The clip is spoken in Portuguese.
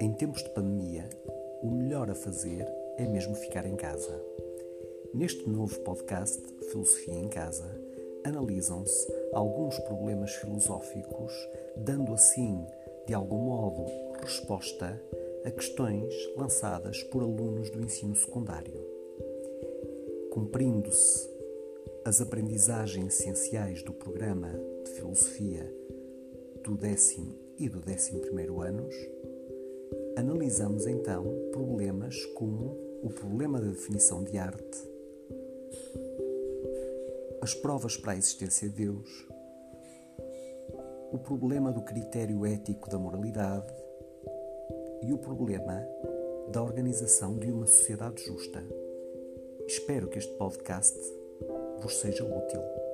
Em tempos de pandemia, o melhor a fazer é mesmo ficar em casa. Neste novo podcast, Filosofia em Casa, analisam-se alguns problemas filosóficos, dando assim, de algum modo, resposta a questões lançadas por alunos do ensino secundário. Cumprindo-se as aprendizagens essenciais do programa de filosofia do décimo e do décimo primeiro anos, analisamos então problemas como o problema da definição de arte, as provas para a existência de Deus, o problema do critério ético da moralidade e o problema da organização de uma sociedade justa. Espero que este podcast vos seja útil.